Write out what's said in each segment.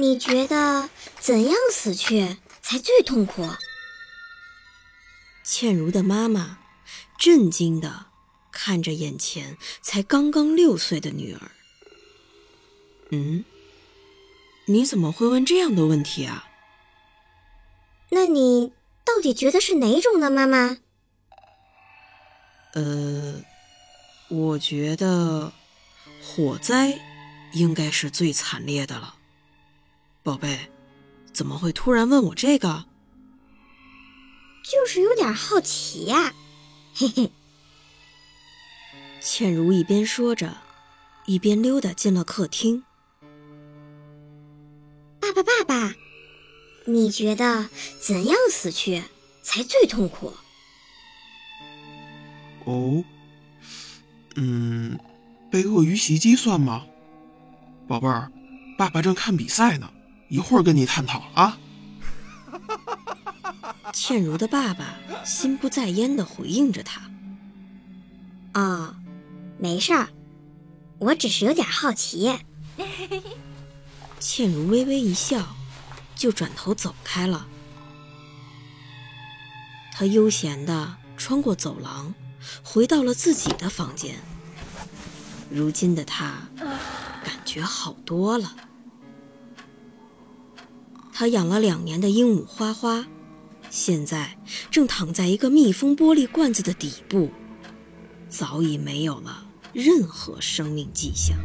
你觉得怎样死去才最痛苦？倩如的妈妈震惊的看着眼前才刚刚六岁的女儿。嗯，你怎么会问这样的问题啊？那你到底觉得是哪种呢，妈妈？呃，我觉得火灾应该是最惨烈的了。宝贝，怎么会突然问我这个？就是有点好奇呀，嘿嘿。倩如一边说着，一边溜达进了客厅。爸爸，爸爸，你觉得怎样死去才最痛苦？哦，嗯，被鳄鱼袭击算吗？宝贝儿，爸爸正看比赛呢，一会儿跟你探讨啊。倩如的爸爸心不在焉的回应着他：“哦，没事儿，我只是有点好奇。”倩如微微一笑，就转头走开了。她悠闲的穿过走廊，回到了自己的房间。如今的她感觉好多了。他养了两年的鹦鹉花花，现在正躺在一个密封玻璃罐子的底部，早已没有了任何生命迹象。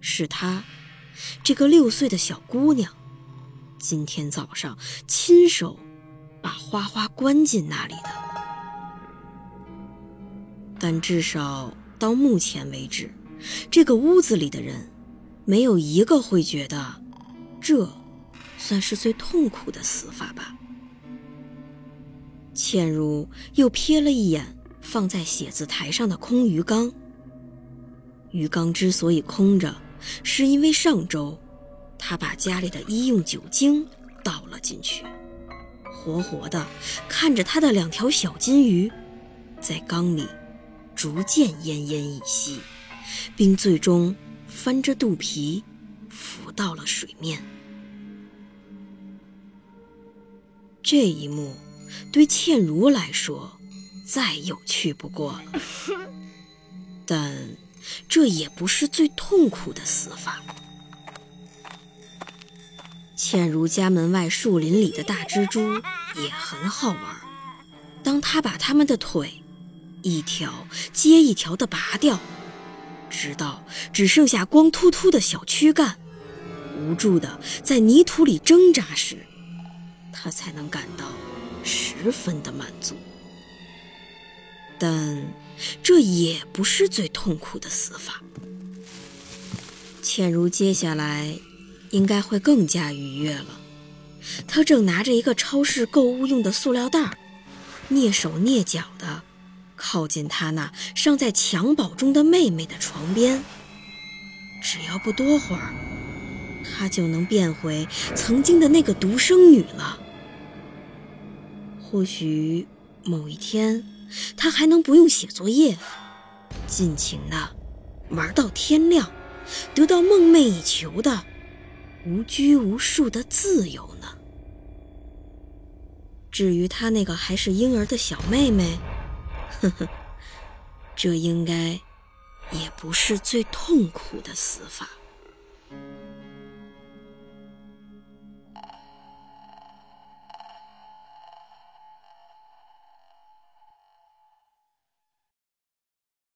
是她，这个六岁的小姑娘，今天早上亲手把花花关进那里的。但至少到目前为止，这个屋子里的人，没有一个会觉得这算是最痛苦的死法吧。倩如又瞥了一眼放在写字台上的空鱼缸，鱼缸之所以空着。是因为上周，他把家里的医用酒精倒了进去，活活的看着他的两条小金鱼，在缸里逐渐奄奄一息，并最终翻着肚皮浮到了水面。这一幕对倩如来说再有趣不过了，但。这也不是最痛苦的死法。倩如家门外树林里的大蜘蛛也很好玩。当他把它们的腿一条接一条的拔掉，直到只剩下光秃秃的小躯干，无助的在泥土里挣扎时，他才能感到十分的满足。但。这也不是最痛苦的死法。倩如接下来应该会更加愉悦了。她正拿着一个超市购物用的塑料袋，蹑手蹑脚的靠近她那尚在襁褓中的妹妹的床边。只要不多会儿，她就能变回曾经的那个独生女了。或许某一天。他还能不用写作业，尽情的玩到天亮，得到梦寐以求的无拘无束的自由呢。至于他那个还是婴儿的小妹妹，呵呵，这应该也不是最痛苦的死法。